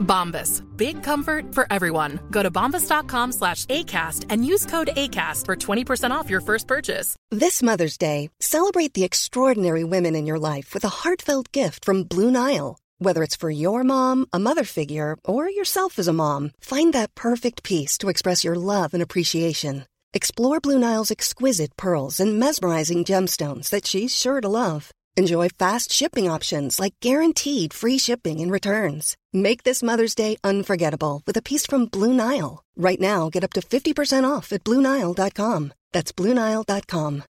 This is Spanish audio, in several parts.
Bombas. Big comfort for everyone. Go to bombas.com slash ACAST and use code ACAST for 20% off your first purchase. This Mother's Day, celebrate the extraordinary women in your life with a heartfelt gift from Blue Nile. Whether it's for your mom, a mother figure, or yourself as a mom, find that perfect piece to express your love and appreciation. Explore Blue Nile's exquisite pearls and mesmerizing gemstones that she's sure to love. Enjoy fast shipping options like guaranteed free shipping and returns. Make this Mother's Day unforgettable with a piece from Blue Nile. Right now, get up to 50% off at BlueNile.com. That's BlueNile.com.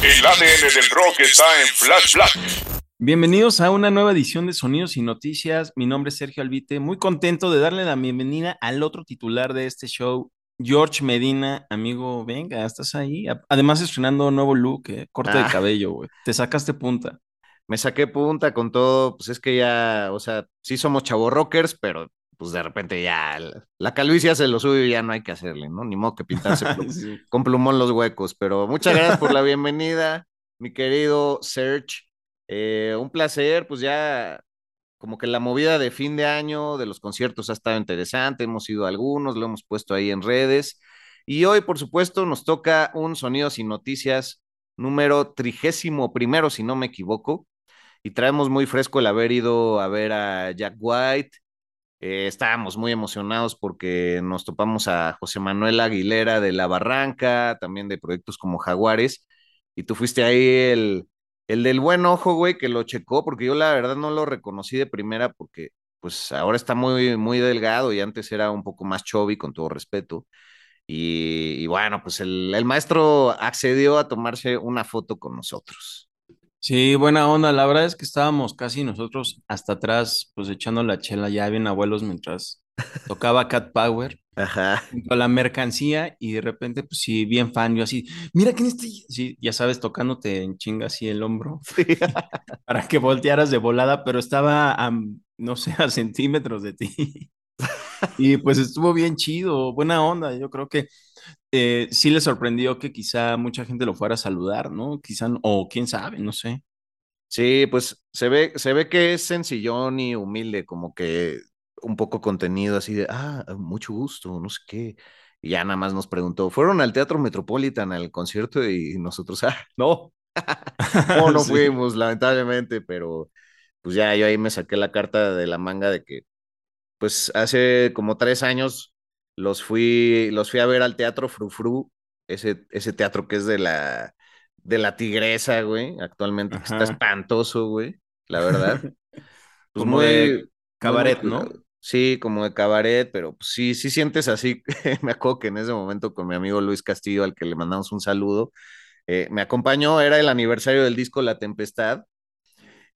El ADN del rock está en Flash Black. Bienvenidos a una nueva edición de Sonidos y Noticias. Mi nombre es Sergio Albite, muy contento de darle la bienvenida al otro titular de este show, George Medina. Amigo, venga, estás ahí. Además, estrenando nuevo look, eh, corte de Ah. cabello, güey. Te sacaste punta. Me saqué punta con todo, pues es que ya, o sea, sí somos chavos rockers, pero pues de repente ya la, la calvicie hace lo suyo y ya no hay que hacerle, ¿no? Ni modo que pintarse Sí. con plumón los huecos, pero muchas gracias por la bienvenida, mi querido Serge. Eh, un placer, pues ya como que la movida de fin de año de los conciertos ha estado interesante, hemos ido a algunos, lo hemos puesto ahí en redes. Y hoy, por supuesto, nos toca un Sonidos y Noticias número trigésimo primero, si no me equivoco. Y traemos muy fresco el haber ido a ver a Jack White. Eh, estábamos muy emocionados porque nos topamos a José Manuel Aguilera de La Barranca, también de proyectos como Jaguares. Y tú fuiste ahí el, el del buen ojo, güey, que lo checó, porque yo la verdad no lo reconocí de primera porque pues ahora está muy, muy delgado y antes era un poco más chubby, con todo respeto. Y, y bueno, pues el, el maestro accedió a tomarse una foto con nosotros. Sí, buena onda. La verdad es que estábamos casi nosotros hasta atrás, pues echando la chela ya bien abuelos mientras tocaba Cat Power. Ajá. junto a la mercancía y de repente, pues sí, bien fan, yo así, mira que en este, sí, ya sabes, tocándote en chinga así el hombro para que voltearas de volada, pero estaba a, no sé, a centímetros de ti. Y pues estuvo bien chido, buena onda, yo creo que eh, sí le sorprendió que quizá mucha gente lo fuera a saludar, ¿no? Quizá, o quién sabe, no sé. Sí, pues se ve, se ve que es sencillón y humilde, como que un poco contenido así de, ah, mucho gusto, no sé qué. Y ya nada más nos preguntó, ¿fueron al Teatro Metropolitan al concierto? Y nosotros, ah, no, no, no Sí. fuimos, lamentablemente, pero pues ya yo ahí me saqué la carta de la manga de que, pues hace como tres años los fui, los fui a ver al Teatro Frufru, ese, ese teatro que es de la, de la Tigresa, güey, actualmente, que está espantoso, güey, la verdad. Pues Como de cabaret, muy ¿no? Sí, como de cabaret, pero pues, sí, sí sientes así. Me acuerdo que en ese momento con mi amigo Luis Castillo, al que le mandamos un saludo, eh, me acompañó, era el aniversario del disco La Tempestad,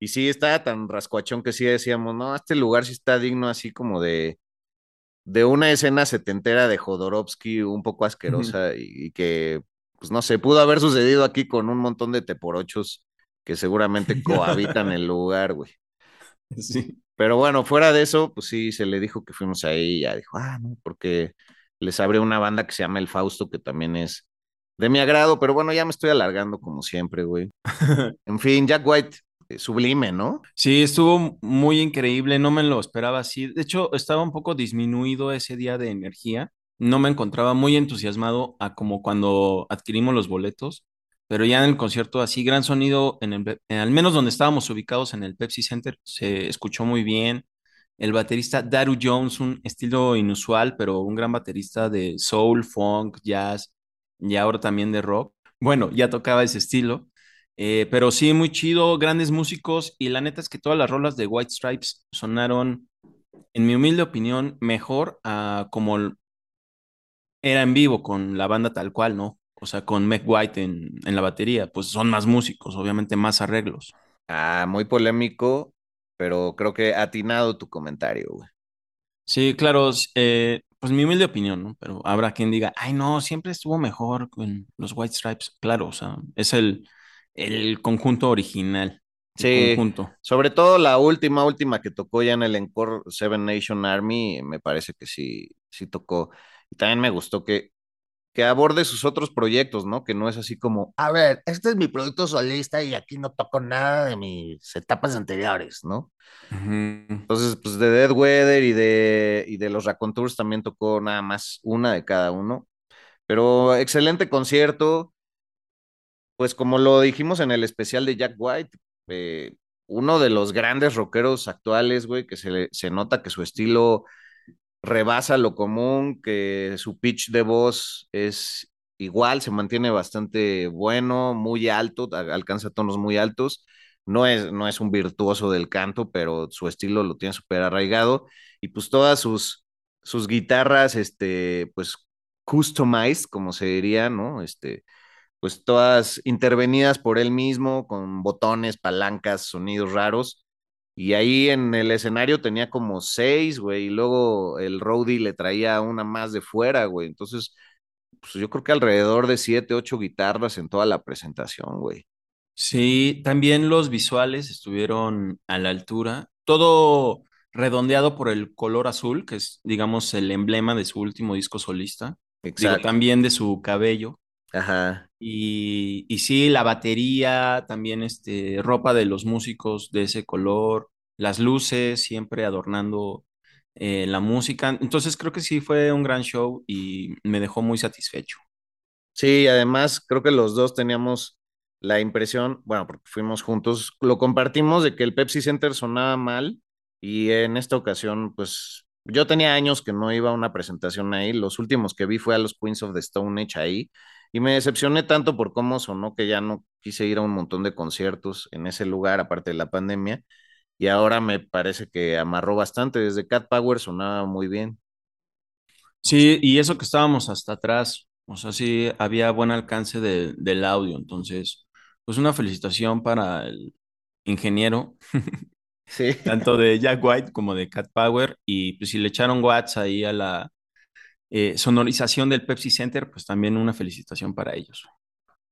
y sí estaba tan rascuachón que sí decíamos, no, este lugar sí está digno así como de, de una escena setentera de Jodorowsky un poco asquerosa y, y que, pues no sé, pudo haber sucedido aquí con un montón de teporochos que seguramente cohabitan el lugar, güey. Sí. Pero bueno, fuera de eso, pues sí, se le dijo que fuimos ahí y ya dijo, ah, no, porque les abrió una banda que se llama El Fausto, que también es de mi agrado, pero bueno, ya me estoy alargando como siempre, güey. En fin, Jack White, sublime, ¿no? Sí, estuvo muy increíble, no me lo esperaba así. De hecho, estaba un poco disminuido ese día de energía. No me encontraba muy entusiasmado a como cuando adquirimos los boletos, pero ya en el concierto así, gran sonido, en el, en- al menos donde estábamos ubicados en el Pepsi Center, se escuchó muy bien. El baterista Daru Jones, un estilo inusual, pero un gran baterista de soul, funk, jazz y ahora también de rock. Bueno, ya tocaba ese estilo. Eh, pero sí, muy chido, grandes músicos y la neta es que todas las rolas de White Stripes sonaron, en mi humilde opinión, mejor a como era en vivo con la banda tal cual, ¿no? O sea, con Meg White en, en la batería, pues son más músicos, obviamente más arreglos. Ah, muy polémico, pero creo que atinado tu comentario, güey. Sí, claro, eh, pues mi humilde opinión, ¿no? Pero habrá quien diga, ay, no, siempre estuvo mejor con los White Stripes. Claro, o sea, es el, el conjunto original. Sí, conjunto. sobre todo la última, última que tocó ya en el Encore Seven Nation Army, me parece que sí, sí tocó. Y también me gustó que, que aborde sus otros proyectos, ¿no? Que no es así como, a ver, este es mi producto solista y aquí no toco nada de mis etapas anteriores, ¿no? Ujú. Entonces, pues de Dead Weather y de, y de los Raconteurs también tocó nada más una de cada uno. Pero excelente concierto. Pues como lo dijimos en el especial de Jack White, eh, uno de los grandes rockeros actuales, güey, que se, se nota que su estilo rebasa lo común, que su pitch de voz es igual, se mantiene bastante bueno, muy alto, alcanza tonos muy altos. No es, no es un virtuoso del canto, pero su estilo lo tiene súper arraigado. Y pues todas sus, sus guitarras, este, pues customized, como se diría, ¿no? Este, pues todas intervenidas por él mismo, con botones, palancas, sonidos raros. Y ahí en el escenario tenía como seis, güey, y luego el roadie le traía una más de fuera, güey. Entonces, pues yo creo que alrededor de siete, ocho guitarras en toda la presentación, güey. Sí, también los visuales estuvieron a la altura. Todo redondeado por el color azul, que es, digamos, el emblema de su último disco solista. Digo, Exacto. también de su cabello. Ajá. Y, y sí, la batería, también este, ropa de los músicos de ese color, las luces siempre adornando eh, la música. Entonces creo que sí fue un gran show y me dejó muy satisfecho. Sí, además creo que los dos teníamos la impresión, bueno, porque fuimos juntos, lo compartimos de que el Pepsi Center sonaba mal y en esta ocasión, pues yo tenía años que no iba a una presentación ahí, los últimos que vi fue a los Queens of the Stone Age ahí y me decepcioné tanto por cómo sonó que ya no quise ir a un montón de conciertos en ese lugar, aparte de la pandemia, y ahora me parece que amarró bastante, desde Cat Power sonaba muy bien. Sí, y eso que estábamos hasta atrás, o sea, sí había buen alcance de- del audio. Entonces, pues una felicitación para el ingeniero, Sí. tanto de Jack White como de Cat Power. Y pues si le echaron watts ahí a la eh, sonorización del Pepsi Center, pues también una felicitación para ellos.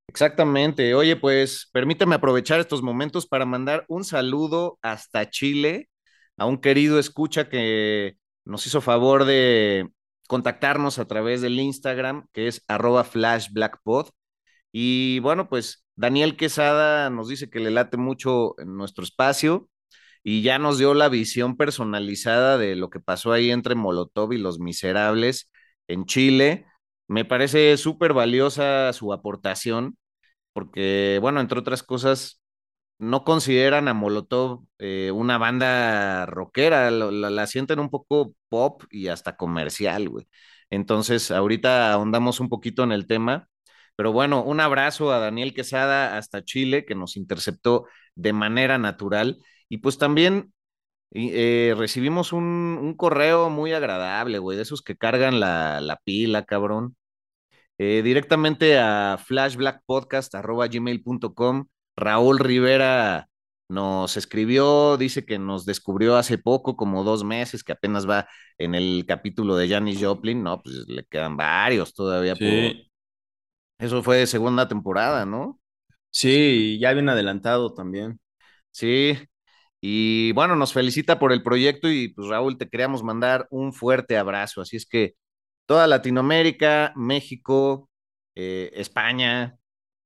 Exactamente. Oye, pues permíteme aprovechar estos momentos para mandar un saludo hasta Chile a un querido escucha que nos hizo favor de contactarnos a través del Instagram, que es arroba flashblackpod. Y bueno, pues Daniel Quesada nos dice que le late mucho en nuestro espacio y ya nos dio la visión personalizada de lo que pasó ahí entre Molotov y Los Miserables en Chile. Me parece súper valiosa su aportación porque, bueno, entre otras cosas, no consideran a Molotov eh, una banda rockera, la, la sienten un poco pop y hasta comercial, güey. Entonces, ahorita ahondamos un poquito en el tema, pero bueno, un abrazo a Daniel Quesada hasta Chile, que nos interceptó de manera natural. Y pues también eh, recibimos un, un correo muy agradable, güey, de esos que cargan la, la pila, cabrón eh, directamente a flashblackpodcast.gmail.com. Raúl Rivera nos escribió, dice que nos descubrió hace poco, como dos meses, que apenas va en el capítulo de Janis Joplin. No, pues le quedan varios todavía por... Eso fue de segunda temporada, ¿no? sí, ya bien adelantado también. Sí. Y bueno, nos felicita por el proyecto y pues Raúl, te queríamos mandar un fuerte abrazo. Así es que toda Latinoamérica, México, eh, España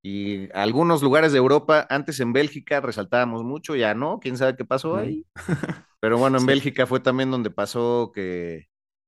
y algunos lugares de Europa. Antes en Bélgica resaltábamos mucho, ya no, quién sabe qué pasó ahí. Pero bueno, en Sí. Bélgica fue también donde pasó que,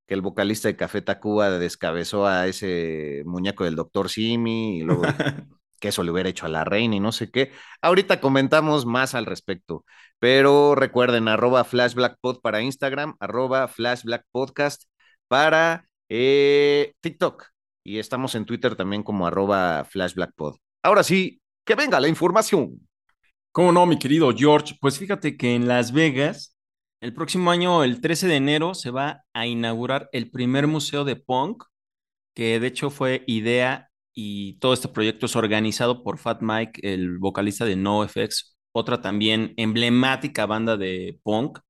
que el vocalista de Café Tacuba descabezó a ese muñeco del Doctor Simi y luego que eso le hubiera hecho a la reina y no sé qué. Ahorita comentamos más al respecto, pero recuerden, arroba flashblackpod para Instagram, arroba flashblackpodcast para eh, TikTok y estamos en Twitter también como arroba flashblackpod. Ahora sí, que venga la información. ¿Cómo no, mi querido George? Pues fíjate que en Las Vegas, el próximo año, el 13 de enero, se va a inaugurar el primer museo de punk, que de hecho fue idea y todo este proyecto es organizado por Fat Mike, el vocalista de NoFX, otra también emblemática banda de punk.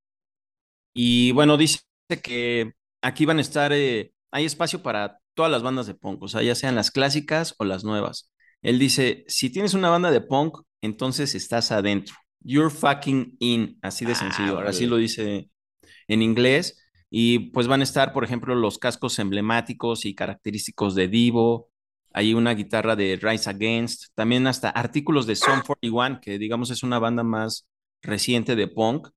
Y bueno, dice que aquí van a estar eh, hay espacio para todas las bandas de punk, o sea, ya sean las clásicas o las nuevas. Él dice, si tienes una banda de punk, entonces estás adentro. You're fucking in, así de Ah, sencillo. órale. Así lo dice en inglés. Y pues van a estar, por ejemplo, los cascos emblemáticos y característicos de Divo. Hay una guitarra de Rise Against. También hasta artículos de Sum 41, que digamos es una banda más reciente de punk.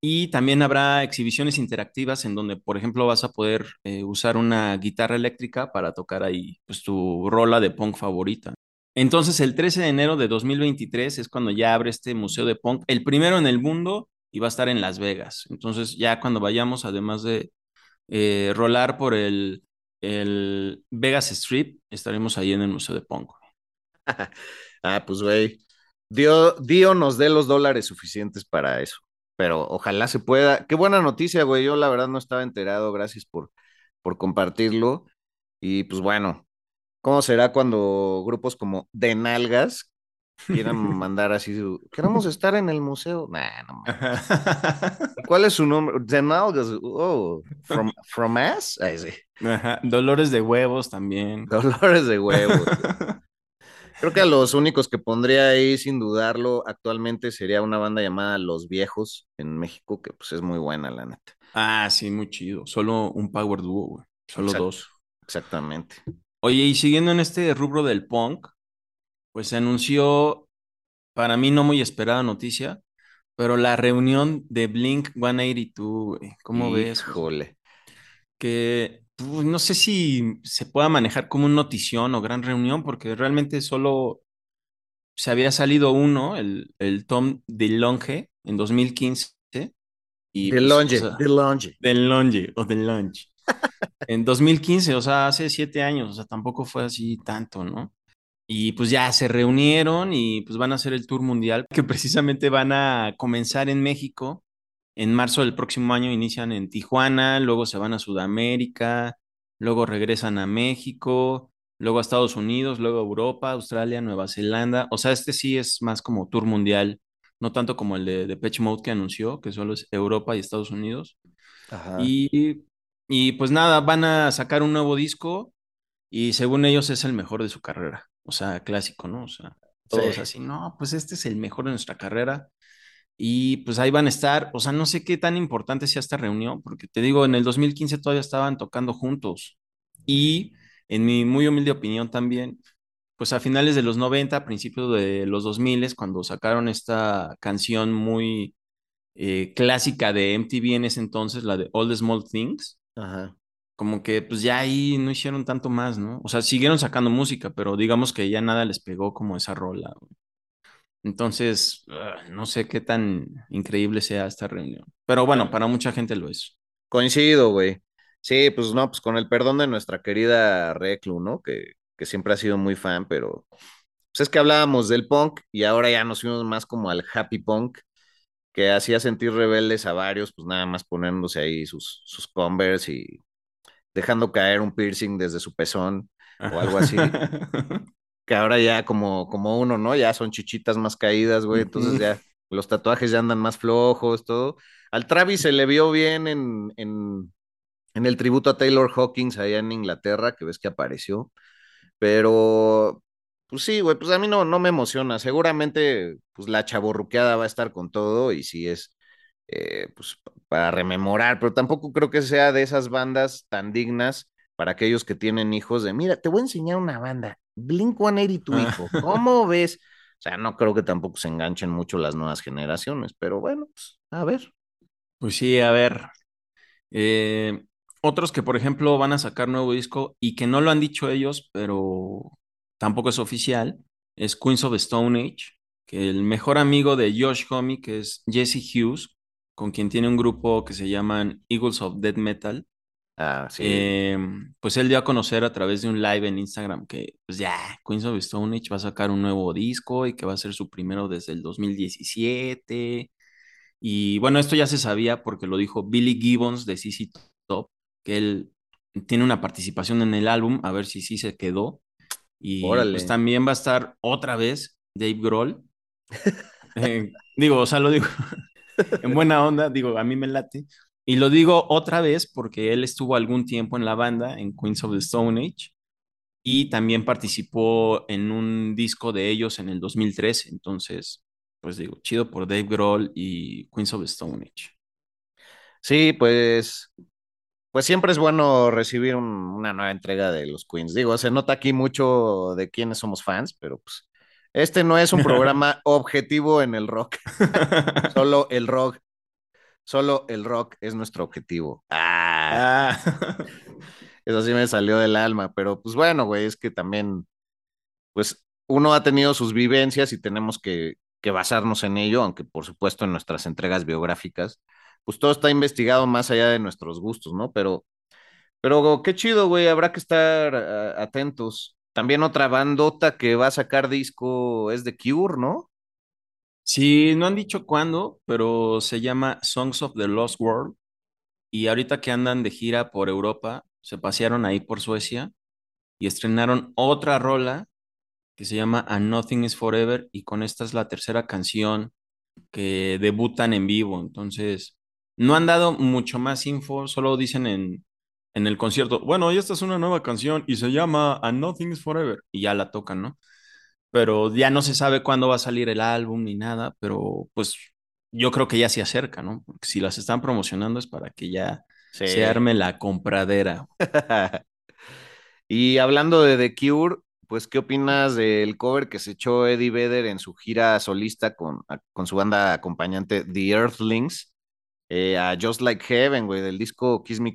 Y también habrá exhibiciones interactivas en donde, por ejemplo, vas a poder eh, usar una guitarra eléctrica para tocar ahí pues, tu rola de punk favorita. Entonces, el 13 de enero de 2023 es cuando ya abre este museo de punk, el primero en el mundo y va a estar en Las Vegas. Entonces, ya cuando vayamos, además de eh, rolar por el, el Vegas Strip, estaremos ahí en el museo de punk. Ah, pues güey, Dio, Dio nos dé los dólares suficientes para eso, pero ojalá se pueda. Qué buena noticia, güey. Yo la verdad no estaba enterado, gracias por, por compartirlo. Y pues bueno, ¿cómo será cuando grupos como De Nalgas quieran mandar así su... Queremos estar en el museo. Nah, no mames. ¿Cuál es su nombre? De Nalgas. Oh, from, from Ass. Ay, sí. Ajá, Dolores de huevos también. Dolores de huevo. Creo que a los únicos que pondría ahí, sin dudarlo, actualmente sería una banda llamada Los Viejos en México, que pues es muy buena, la neta. Ah, sí, muy chido. Solo un power duo, güey. Solo Exacto. dos. Exactamente. Oye, y siguiendo en este rubro del punk, pues se anunció, para mí no muy esperada noticia, pero la reunión de Blink 182, güey. ¿Cómo ves? Híjole. Que pues, no sé si se pueda manejar como un notición o gran reunión, porque realmente solo se había salido uno, el, el Tom DeLonge, en 2015. Y, De pues, Longe, o sea, de Longe. Del Longe o del Lunch. En 2015, o sea, hace siete años, o sea, tampoco fue así tanto, ¿no? Y pues ya se reunieron y pues van a hacer el tour mundial, que precisamente van a comenzar en México. En marzo del próximo año inician en Tijuana, luego se van a Sudamérica, luego regresan a México, luego a Estados Unidos, luego a Europa, Australia, Nueva Zelanda. O sea, este sí es más como tour mundial, no tanto como el de Depeche Mode que anunció, que solo es Europa y Estados Unidos. Ajá. Y, y pues nada, van a sacar un nuevo disco y según ellos es el mejor de su carrera. O sea, clásico, ¿no? O sea, todos Sí. así, no, pues este es el mejor de nuestra carrera. Y pues ahí van a estar, o sea, no sé qué tan importante sea esta reunión, porque te digo, en el 2015 todavía estaban tocando juntos. Y en mi muy humilde opinión también, pues a finales de los 90, a principios de los 2000, cuando sacaron esta canción muy eh, clásica de MTV en ese entonces, la de All the Small Things, Ajá. Como que pues ya ahí no hicieron tanto más, ¿no? O sea, siguieron sacando música, pero digamos que ya nada les pegó como esa rola. güey. Entonces, ah, no sé qué tan increíble sea esta reunión. Pero bueno, para mucha gente lo es. Coincido, güey. Sí, pues no, pues con el perdón de nuestra querida Reclu, ¿no? Que, que siempre ha sido muy fan, pero pues es que hablábamos del punk y ahora ya nos fuimos más como al happy punk, que hacía sentir rebeldes a varios, pues nada más poniéndose ahí sus, sus Converse y dejando caer un piercing desde su pezón o algo así. que ahora ya como, como uno, ¿no? Ya son chichitas más caídas, güey, entonces ya los tatuajes ya andan más flojos, todo. Al Travis se le vio bien en, en, en el tributo a Taylor Hawkins allá en Inglaterra, que ves que apareció, pero pues sí, güey, pues a mí no, no me emociona. Seguramente, pues la chaborruqueada va a estar con todo y sí es, eh, pues pa- para rememorar, pero tampoco creo que sea de esas bandas tan dignas para aquellos que tienen hijos de, mira, te voy a enseñar una banda, Blink 182, tu hijo, ¿cómo ves? O sea, no creo que tampoco se enganchen mucho las nuevas generaciones, pero bueno, pues a ver. Pues sí, a ver. eh, otros que, por ejemplo, van a sacar nuevo disco y que no lo han dicho ellos, pero tampoco es oficial, es Queens of Stone Age, que el mejor amigo de Josh Homme, que es Jesse Hughes, con quien tiene un grupo que se llaman Eagles of Death Metal, Ah, sí. eh, pues él dio a conocer a través de un live en Instagram que pues ya Queens of Stone Age va a sacar un nuevo disco y que va a ser su primero desde el 2017. Y bueno, esto ya se sabía porque lo dijo Billy Gibbons de CC Top, que él tiene una participación en el álbum, a ver si sí se quedó. Y Órale. pues también va a estar otra vez Dave Grohl. Eh, digo, o sea, lo digo en buena onda, digo, a mí me late, Y lo digo otra vez porque él estuvo algún tiempo en la banda, en Queens of the Stone Age, y también participó en un disco de ellos en el 2013. Entonces, pues digo, chido por Dave Grohl y Queens of the Stone Age. Sí, pues, pues siempre es bueno recibir un- una nueva entrega de los Queens. Digo, se nota aquí mucho de quiénes somos fans, pero pues este no es un programa objetivo en el rock. Solo el rock, solo el rock es nuestro objetivo. Ah, Ah. eso sí me salió del alma, pero pues bueno, güey, es que también, pues uno ha tenido sus vivencias y tenemos que, que basarnos en ello, aunque por supuesto en nuestras entregas biográficas, pues todo está investigado más allá de nuestros gustos, ¿no? Pero, pero qué chido, güey, habrá que estar ah, atentos. También otra bandota que va a sacar disco es The Cure, ¿no? Sí, no han dicho cuándo, pero se llama Songs of the Lost World. Y ahorita que andan de gira por Europa, se pasearon ahí por Suecia y estrenaron otra rola que se llama A Nothing is Forever. Y con esta es la tercera canción que debutan en vivo. Entonces, no han dado mucho más info, solo dicen en, en el concierto, bueno, y esta es una nueva canción y se llama A Nothing is Forever. Y ya la tocan, ¿no? pero ya no se sabe cuándo va a salir el álbum ni nada, pero pues yo creo que ya se acerca, ¿no? Porque si las están promocionando es para que ya Sí. se arme la compradera. Y hablando de The Cure, pues, ¿qué opinas del cover que se echó Eddie Vedder en su gira solista con, con su banda acompañante The Earthlings? eh, a Just Like Heaven, güey, del disco Kiss Me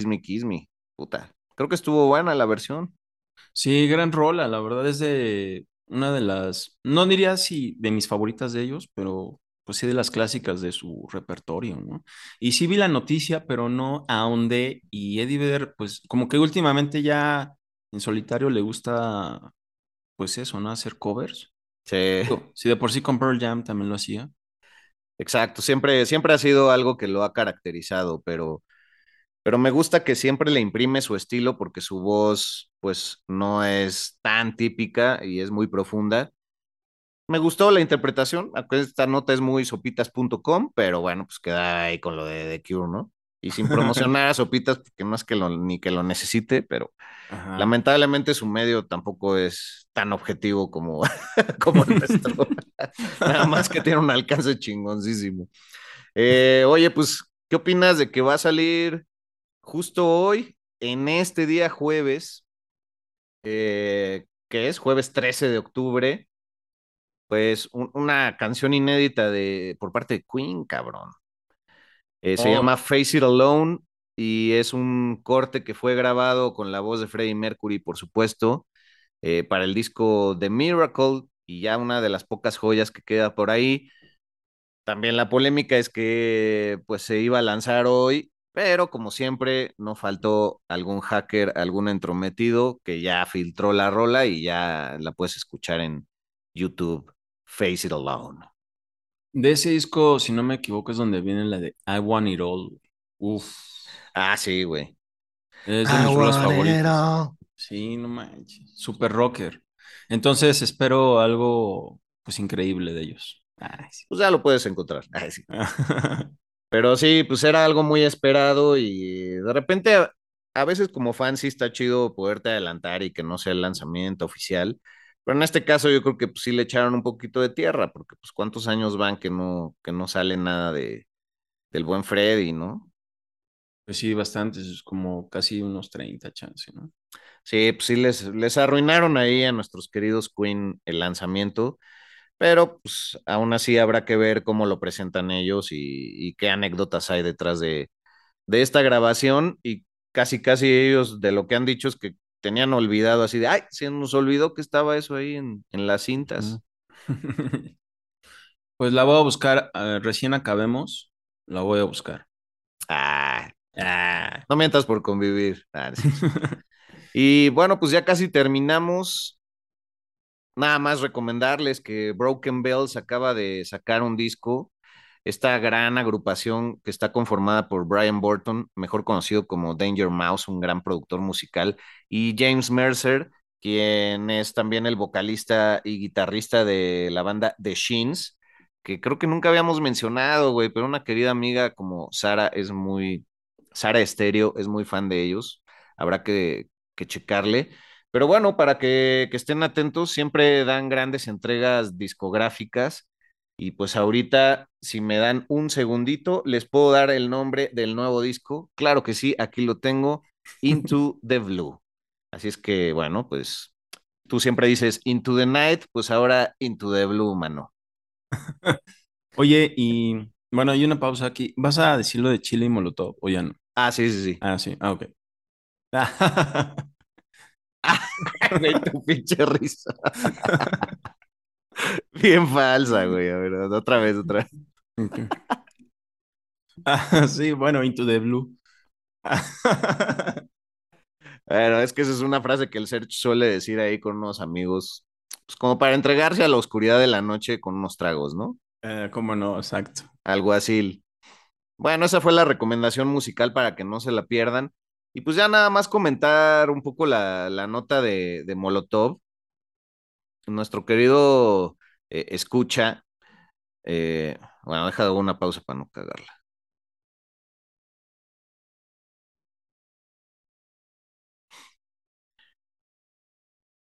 Kiss Me Kiss Me. Puta. Creo que estuvo buena la versión. Sí, gran rola, la verdad es de una de las, no diría si de mis favoritas de ellos, pero pues sí de las clásicas de su repertorio, ¿no? Y sí vi la noticia, pero no ahondé y Eddie Vedder, pues como que últimamente ya en solitario le gusta, pues eso, ¿no? Hacer covers. Sí. Si de por sí con Pearl Jam también lo hacía. Exacto, siempre, siempre ha sido algo que lo ha caracterizado, pero, pero me gusta que siempre le imprime su estilo porque su voz, pues, no es tan típica y es muy profunda. Me gustó la interpretación, esta nota es muy sopitas.com, pero bueno, pues queda ahí con lo de The Cure, ¿no? Y sin promocionar a Sopitas, porque no es que lo, ni que lo necesite, pero Ajá. lamentablemente su medio tampoco es tan objetivo como, como el nuestro. Nada más que tiene un alcance chingoncísimo. Eh, oye, pues, ¿qué opinas de que va a salir justo hoy, en este día jueves, eh, que es jueves 13 de octubre? Pues un- una canción inédita de, por parte de Queen, cabrón. Eh, se Oh. llama Face It Alone y es un corte que fue grabado con la voz de Freddie Mercury, por supuesto, eh, para el disco The Miracle y ya una de las pocas joyas que queda por ahí. También la polémica es que pues se iba a lanzar hoy, pero como siempre no faltó algún hacker, algún entrometido que ya filtró la rola y ya la puedes escuchar en YouTube, Face It Alone. De ese disco, si no me equivoco, es donde viene la de I Want It All. Uf, Ah, sí, güey. es de I mis rolas favoritas. Sí, no manches. Super rocker. Entonces espero algo, pues, increíble de ellos. Ay, sí. Pues ya lo puedes encontrar. Ay, sí. Pero sí, pues era algo muy esperado y de repente a, a veces como fan sí está chido poderte adelantar y que no sea el lanzamiento oficial, Pero en este caso yo creo que pues, sí le echaron un poquito de tierra, porque pues cuántos años van que no, que no sale nada de, del buen Freddy, ¿no? Pues sí, bastantes, es como casi unos 30 chances, ¿no? Sí, pues sí les, les arruinaron ahí a nuestros queridos Queen el lanzamiento, pero pues aún así habrá que ver cómo lo presentan ellos y, y qué anécdotas hay detrás de, de esta grabación y casi casi ellos de lo que han dicho es que tenían olvidado así de, ay, se nos olvidó que estaba eso ahí en, en las cintas. Pues la voy a buscar, eh, recién acabemos, la voy a buscar. Ah, ah, no mientas por convivir. Ah, sí. y bueno, pues ya casi terminamos. Nada más recomendarles que Broken Bells acaba de sacar un disco esta gran agrupación que está conformada por Brian Burton, mejor conocido como Danger Mouse, un gran productor musical, y James Mercer, quien es también el vocalista y guitarrista de la banda The Sheens, que creo que nunca habíamos mencionado, güey, pero una querida amiga como Sara es muy, Sara Estéreo es muy fan de ellos, habrá que, que checarle. Pero bueno, para que, que estén atentos, siempre dan grandes entregas discográficas y pues ahorita, si me dan un segundito, les puedo dar el nombre del nuevo disco. Claro que sí, aquí lo tengo, Into the Blue. Así es que, bueno, pues tú siempre dices Into the Night, pues ahora Into the Blue, mano. Oye, y bueno, hay una pausa aquí. ¿Vas a decirlo de Chile y Molotov o ya no? Ah, sí, sí, sí. Ah, sí, ah, ok. tu pinche risa. Bien falsa, güey. A ver, otra vez, otra vez. Okay. Ah, sí, bueno, Into the Blue. bueno, es que esa es una frase que el Serge suele decir ahí con unos amigos, pues como para entregarse a la oscuridad de la noche con unos tragos, ¿no? Eh, ¿Cómo no? Exacto. Algo así. Bueno, esa fue la recomendación musical para que no se la pierdan. Y pues ya nada más comentar un poco la, la nota de, de Molotov. Nuestro querido eh, escucha. Eh, bueno, deja una pausa para no cagarla.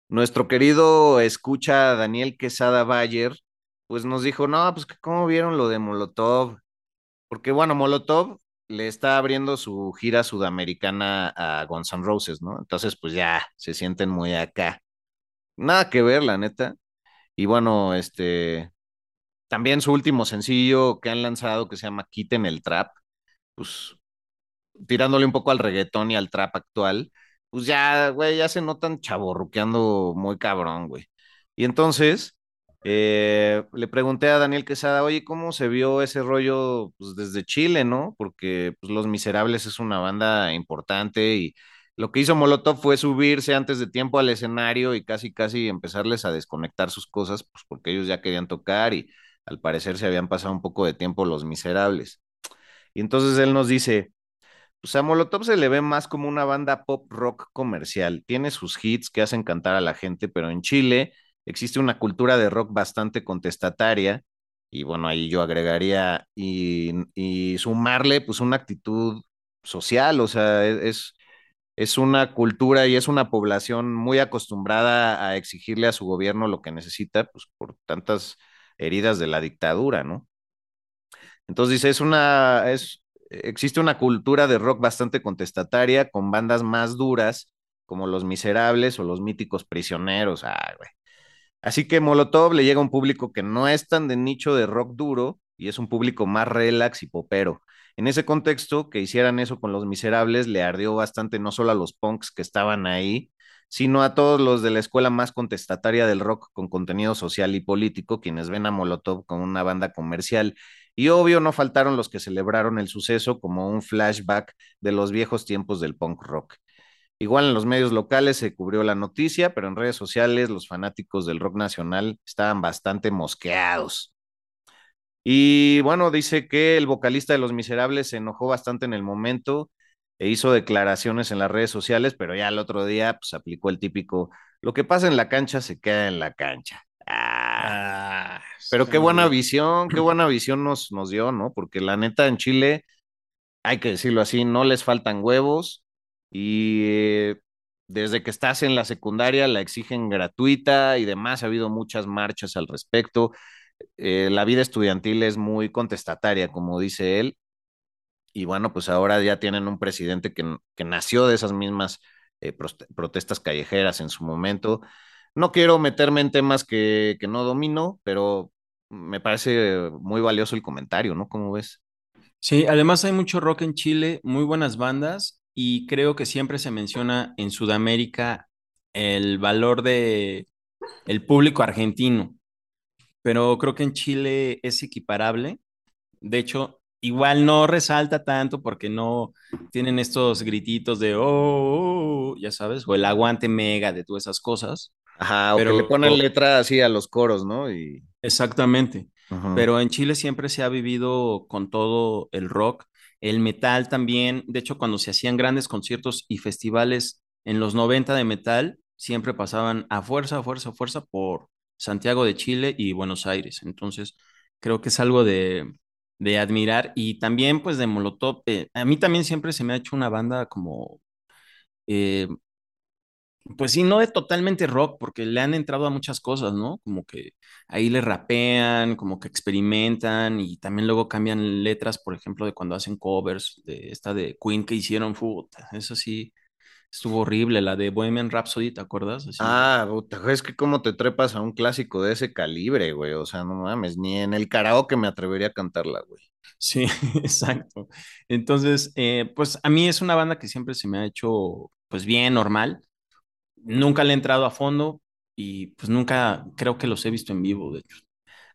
Nuestro querido escucha Daniel Quesada Bayer, pues nos dijo, no, pues cómo vieron lo de Molotov, porque bueno, Molotov le está abriendo su gira sudamericana a Guns N' Roses, ¿no? Entonces, pues ya se sienten muy acá. Nada que ver, la neta. Y bueno, este, también su último sencillo que han lanzado que se llama Quiten el Trap, pues tirándole un poco al reggaetón y al trap actual, pues ya, güey, ya se notan chaborruqueando muy cabrón, güey. Y entonces, eh, le pregunté a Daniel Quesada, oye, ¿cómo se vio ese rollo pues, desde Chile, no? Porque pues, Los Miserables es una banda importante y lo que hizo Molotov fue subirse antes de tiempo al escenario y casi, casi empezarles a desconectar sus cosas, pues porque ellos ya querían tocar y al parecer se habían pasado un poco de tiempo los miserables. Y entonces él nos dice, pues a Molotov se le ve más como una banda pop rock comercial. Tiene sus hits que hacen cantar a la gente, pero en Chile existe una cultura de rock bastante contestataria. Y bueno, ahí yo agregaría y, y sumarle pues una actitud social, o sea, e-, es, es una cultura y es una población muy acostumbrada a exigirle a su gobierno lo que necesita, pues por tantas heridas de la dictadura, ¿no? Entonces dice, es una, es, existe una cultura de rock bastante contestataria con bandas más duras como Los Miserables o Los Míticos Prisioneros, ah, güey. Así que Molotov le llega a un público que no es tan de nicho de rock duro y es un público más relax y popero. En ese contexto, que hicieran eso con los miserables le ardió bastante no solo a los punks que estaban ahí, sino a todos los de la escuela más contestataria del rock con contenido social y político, quienes ven a Molotov como una banda comercial. Y obvio, no faltaron los que celebraron el suceso como un flashback de los viejos tiempos del punk rock. Igual en los medios locales se cubrió la noticia, pero en redes sociales los fanáticos del rock nacional estaban bastante mosqueados. Y bueno, dice que el vocalista de Los Miserables se enojó bastante en el momento e hizo declaraciones en las redes sociales, pero ya el otro día pues aplicó el típico, lo que pasa en la cancha se queda en la cancha. Ah, pero qué buena visión, qué buena visión nos, nos dio, ¿no? Porque la neta en Chile, hay que decirlo así, no les faltan huevos y eh, desde que estás en la secundaria la exigen gratuita y demás. Ha habido muchas marchas al respecto. Eh, la vida estudiantil es muy contestataria, como dice él. Y bueno, pues ahora ya tienen un presidente que, que nació de esas mismas eh, protestas callejeras en su momento. No quiero meterme en temas que, que no domino, pero me parece muy valioso el comentario, ¿no? ¿Cómo ves? Sí, además hay mucho rock en Chile, muy buenas bandas y creo que siempre se menciona en Sudamérica el valor de el público argentino, pero creo que en Chile es equiparable. De hecho, igual no resalta tanto porque no tienen estos grititos de oh, oh, oh" ya sabes, o el aguante mega de todas esas cosas. Ajá, o que le ponen letra así a los coros, ¿no? Y... Exactamente. Pero en Chile siempre se ha vivido con todo el rock, el metal también. De hecho, cuando se hacían grandes conciertos y festivales en los 90 de metal, siempre pasaban a fuerza, a fuerza, a fuerza por Santiago de Chile y Buenos Aires. Entonces, creo que es algo de, de admirar. Y también, pues, de Molotov. Eh, a mí también siempre se me ha hecho una banda como eh, pues sí, no de totalmente rock, porque le han entrado a muchas cosas, ¿no? Como que ahí le rapean, como que experimentan y también luego cambian letras, por ejemplo, de cuando hacen covers de esta de Queen que hicieron, puta, eso sí, estuvo horrible, la de Bohemian Rhapsody, ¿te acuerdas? Ah, puta, es que cómo te trepas a un clásico de ese calibre, güey, o sea, no mames, ni en el karaoke me atrevería a cantarla, güey. Sí, exacto. Entonces, eh, pues a mí es una banda que siempre se me ha hecho, pues bien, normal nunca le he entrado a fondo y pues nunca creo que los he visto en vivo, de hecho.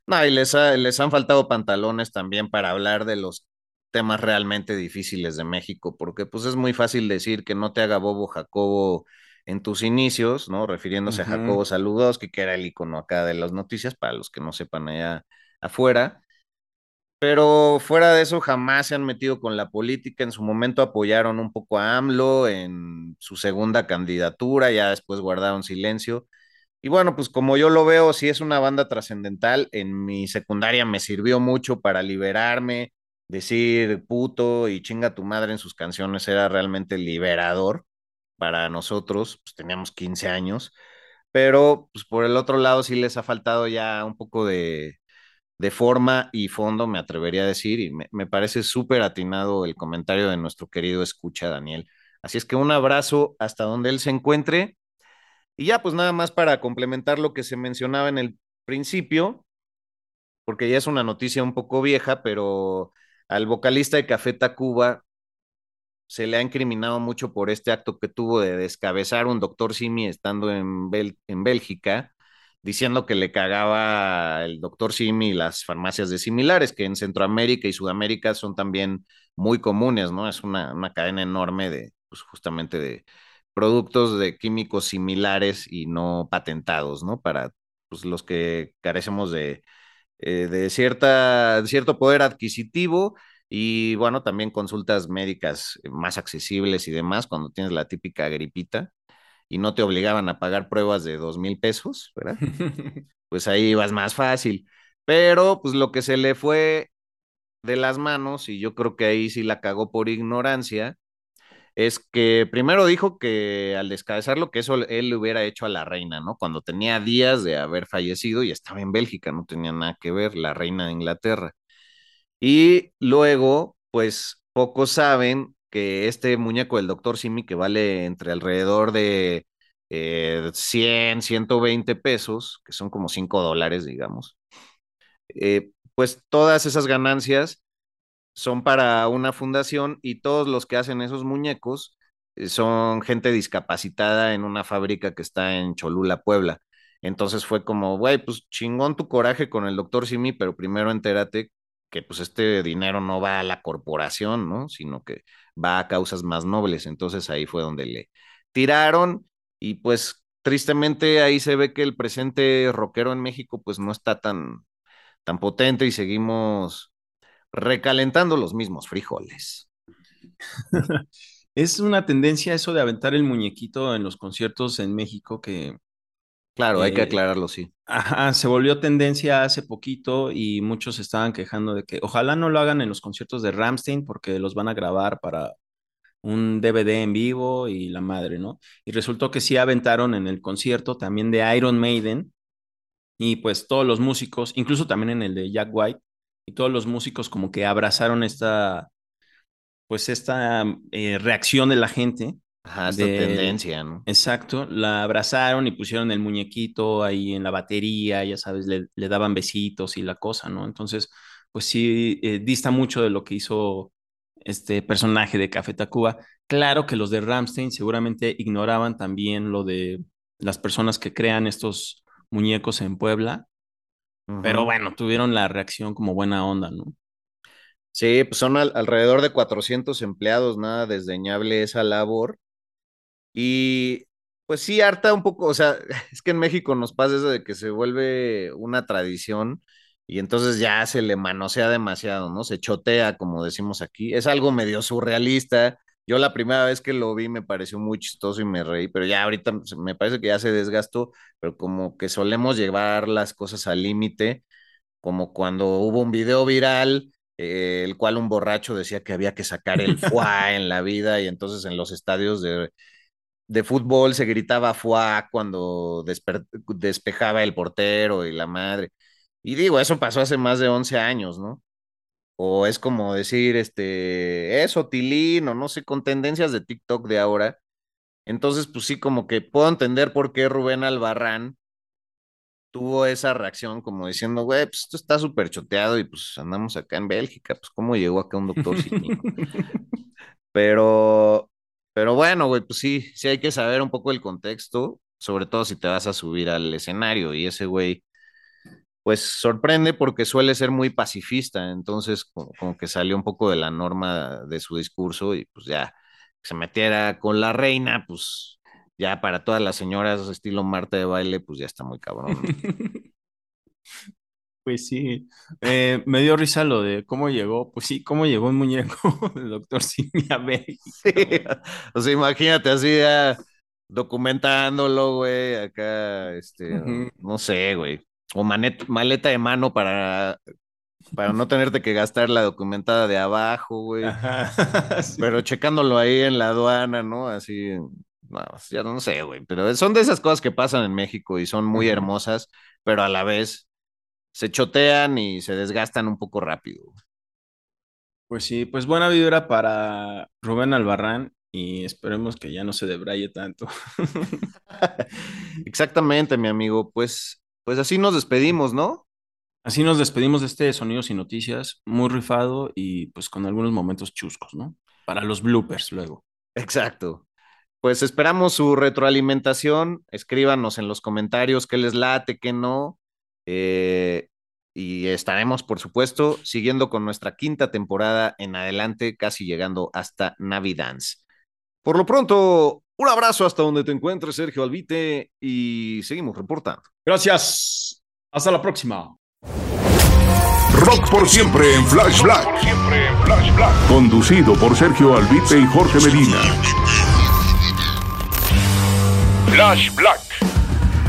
No, y les, les han faltado pantalones también para hablar de los temas realmente difíciles de México, porque pues es muy fácil decir que no te haga bobo Jacobo en tus inicios, ¿no? Refiriéndose a Jacobo Saludos, que era el icono acá de las noticias, para los que no sepan allá afuera. Pero fuera de eso, jamás se han metido con la política. En su momento apoyaron un poco a AMLO en su segunda candidatura, ya después guardaron silencio. Y bueno, pues como yo lo veo, sí es una banda trascendental. En mi secundaria me sirvió mucho para liberarme, decir puto y chinga tu madre en sus canciones era realmente liberador para nosotros, pues teníamos 15 años. Pero pues por el otro lado sí les ha faltado ya un poco de, de forma y fondo, me atrevería a decir, y me, parece súper atinado el comentario de nuestro querido escucha Daniel. Así es que un abrazo hasta donde él se encuentre. Y ya, pues nada más para complementar lo que se mencionaba en el principio, porque ya es una noticia un poco vieja, pero al vocalista de Café Tacuba se le ha incriminado mucho por este acto que tuvo de descabezar un doctor Simi estando en, en Bélgica diciendo que le cagaba el doctor Simi las farmacias de similares, que en Centroamérica y Sudamérica son también muy comunes, ¿no? Es una, cadena enorme de, pues justamente de productos de químicos similares y no patentados, ¿no? Para pues, los que carecemos de, eh, de, cierta, de cierto poder adquisitivo y bueno, también consultas médicas más accesibles y demás cuando tienes la típica gripita y no te obligaban a pagar pruebas de dos mil pesos, ¿verdad? pues ahí ibas más fácil. Pero pues lo que se le fue de las manos, y yo creo que ahí sí la cagó por ignorancia, es que primero dijo que al descabezarlo, que eso él le hubiera hecho a la reina, ¿no? Cuando tenía días de haber fallecido y estaba en Bélgica, no tenía nada que ver, la reina de Inglaterra. Y luego, pues pocos saben que este muñeco del Dr. Simi, que vale entre alrededor de 100, eh, 120 pesos, que son como 5 dólares, digamos, eh, pues todas esas ganancias son para una fundación y todos los que hacen esos muñecos eh, son gente discapacitada en una fábrica que está en Cholula, Puebla. Entonces fue como, güey, pues chingón tu coraje con el doctor Simi, pero primero entérate que pues este dinero no va a la corporación, ¿no? Sino que va a causas más nobles. Entonces ahí fue donde le tiraron y pues tristemente ahí se ve que el presente rockero en México pues no está tan, tan potente y seguimos recalentando los mismos frijoles. es una tendencia eso de aventar el muñequito en los conciertos en México que Claro, hay que eh, aclararlo, sí. Ajá, se volvió tendencia hace poquito y muchos estaban quejando de que ojalá no lo hagan en los conciertos de Ramstein porque los van a grabar para un DVD en vivo y la madre, ¿no? Y resultó que sí aventaron en el concierto también de Iron Maiden y pues todos los músicos, incluso también en el de Jack White, y todos los músicos como que abrazaron esta, pues esta eh, reacción de la gente. Ajá, esta de- tendencia, ¿no? Exacto, la abrazaron y pusieron el muñequito ahí en la batería, ya sabes, le, le daban besitos y la cosa, ¿no? Entonces, pues sí, eh, dista mucho de lo que hizo este personaje de Café Tacuba. Claro que los de Ramstein seguramente ignoraban también lo de las personas que crean estos muñecos en Puebla, pero bueno, tuvieron la reacción como buena onda, ¿no? Sí, pues son al- alrededor de 400 empleados, nada desdeñable esa labor. Y pues sí, harta un poco, o sea, es que en México nos pasa eso de que se vuelve una tradición y entonces ya se le manosea demasiado, ¿no? Se chotea, como decimos aquí. Es algo medio surrealista. Yo la primera vez que lo vi me pareció muy chistoso y me reí, pero ya ahorita me parece que ya se desgastó, pero como que solemos llevar las cosas al límite, como cuando hubo un video viral eh, el cual un borracho decía que había que sacar el foie en la vida y entonces en los estadios de, de fútbol se gritaba foie cuando despejaba el portero y la madre. Y digo, eso pasó hace más de 11 años, ¿no? O es como decir, este, eso, Tilín, o no sé, con tendencias de TikTok de ahora. Entonces, pues sí, como que puedo entender por qué Rubén Albarrán tuvo esa reacción como diciendo, güey, pues esto está súper choteado y pues andamos acá en Bélgica, pues cómo llegó acá un doctor sin? Pero, pero bueno, güey, pues sí, sí hay que saber un poco el contexto, sobre todo si te vas a subir al escenario y ese güey, pues sorprende porque suele ser muy pacifista, entonces como, que salió un poco de la norma de su discurso y pues ya se metiera con la reina, pues ya para todas las señoras estilo Marta de baile, pues ya está muy cabrón. Pues sí, Eh, me dio risa lo de cómo llegó, pues sí, cómo llegó un muñeco del doctor Simia Bey. Sí, o sea, imagínate así ya documentándolo, güey, acá, este, no sé, güey, o manet- maleta de mano para, para no tenerte que gastar la documentada de abajo, güey, sí. pero checándolo ahí en la aduana, ¿no? Así, no, ya no sé, güey, pero son de esas cosas que pasan en México y son muy hermosas, pero a la vez se chotean y se desgastan un poco rápido. Pues sí, pues buena vibra para Rubén Albarrán y esperemos que ya no se debraye tanto. Exactamente, mi amigo, pues, pues así nos despedimos, ¿no? Así nos despedimos de este Sonidos y Noticias, muy rifado y pues con algunos momentos chuscos, ¿no? Para los bloopers luego. Exacto. Pues esperamos su retroalimentación. Escríbanos en los comentarios qué les late, qué no. Eh, y estaremos, por supuesto, siguiendo con nuestra quinta temporada en adelante, casi llegando hasta Navidance. Por lo pronto, un abrazo hasta donde te encuentres, Sergio Albite, y seguimos reportando. Gracias. Hasta la próxima. Rock por siempre en Flash Black. Por siempre en Flash Black. Conducido por Sergio Albite y Jorge Medina. Flash Black.